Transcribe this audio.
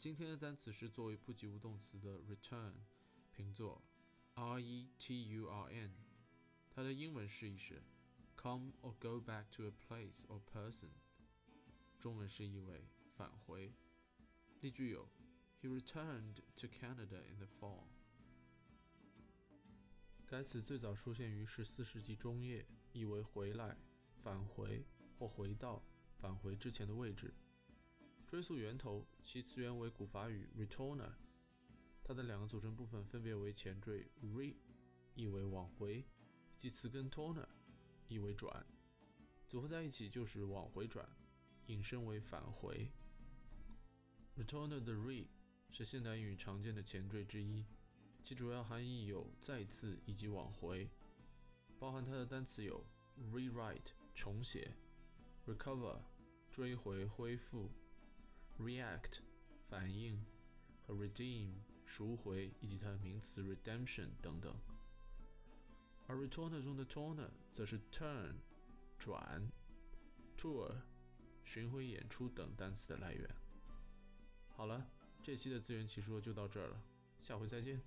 今天的单词是作为不及物动词的 return，平作 r e t u r n，它的英文释义是 come or go back to a place or person，中文释义为返回。例句有：He returned to Canada in the fall。该词最早出现于十四世纪中叶，意为回来、返回或回到、返回之前的位置。追溯源头，其词源为古法语 returner，它的两个组成部分分别为前缀 re，意为往回，及词根 turner，意为转，组合在一起就是往回转，引申为返回。returner 的 re 是现代英语常见的前缀之一，其主要含义有再次以及往回，包含它的单词有 rewrite 重写，recover 追回恢复。React 反应和 redeem 赎回以及它的名词 redemption 等等，而 returner 中的 turner 则是 turn 转，tour 巡回演出等单词的来源。好了，这期的自圆其说就到这儿了，下回再见。